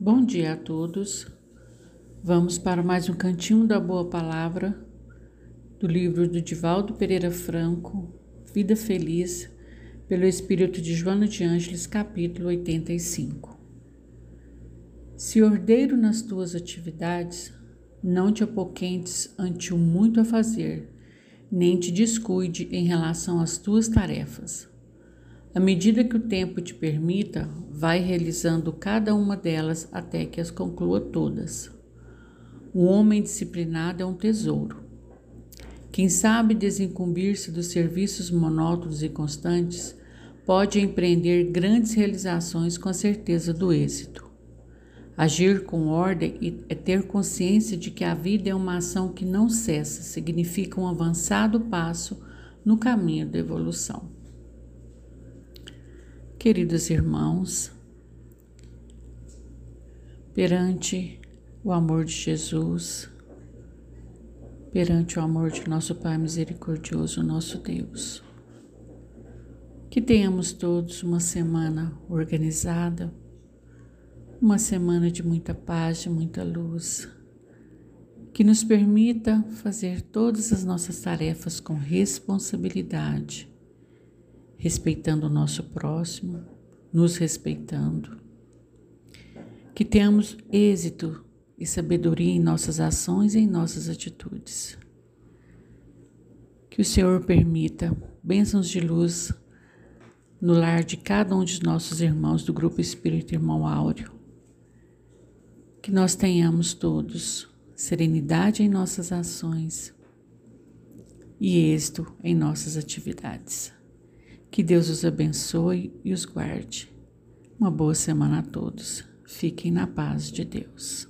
Bom dia a todos. Vamos para mais um cantinho da boa palavra do livro do Divaldo Pereira Franco, Vida Feliz, pelo Espírito de Joana de Ângeles, capítulo 85. Se ordeiro nas tuas atividades, não te apoquentes ante o muito a fazer, nem te descuide em relação às tuas tarefas à medida que o tempo te permita, vai realizando cada uma delas até que as conclua todas. O homem disciplinado é um tesouro. Quem sabe desincumbir-se dos serviços monótonos e constantes pode empreender grandes realizações com a certeza do êxito. Agir com ordem é ter consciência de que a vida é uma ação que não cessa, significa um avançado passo no caminho da evolução. Queridos irmãos, perante o amor de Jesus, perante o amor de nosso Pai misericordioso, nosso Deus, que tenhamos todos uma semana organizada, uma semana de muita paz, de muita luz, que nos permita fazer todas as nossas tarefas com responsabilidade respeitando o nosso próximo, nos respeitando. Que tenhamos êxito e sabedoria em nossas ações e em nossas atitudes. Que o Senhor permita bênçãos de luz no lar de cada um de nossos irmãos do Grupo Espírito Irmão Áureo. Que nós tenhamos todos serenidade em nossas ações e êxito em nossas atividades. Que Deus os abençoe e os guarde. Uma boa semana a todos. Fiquem na paz de Deus.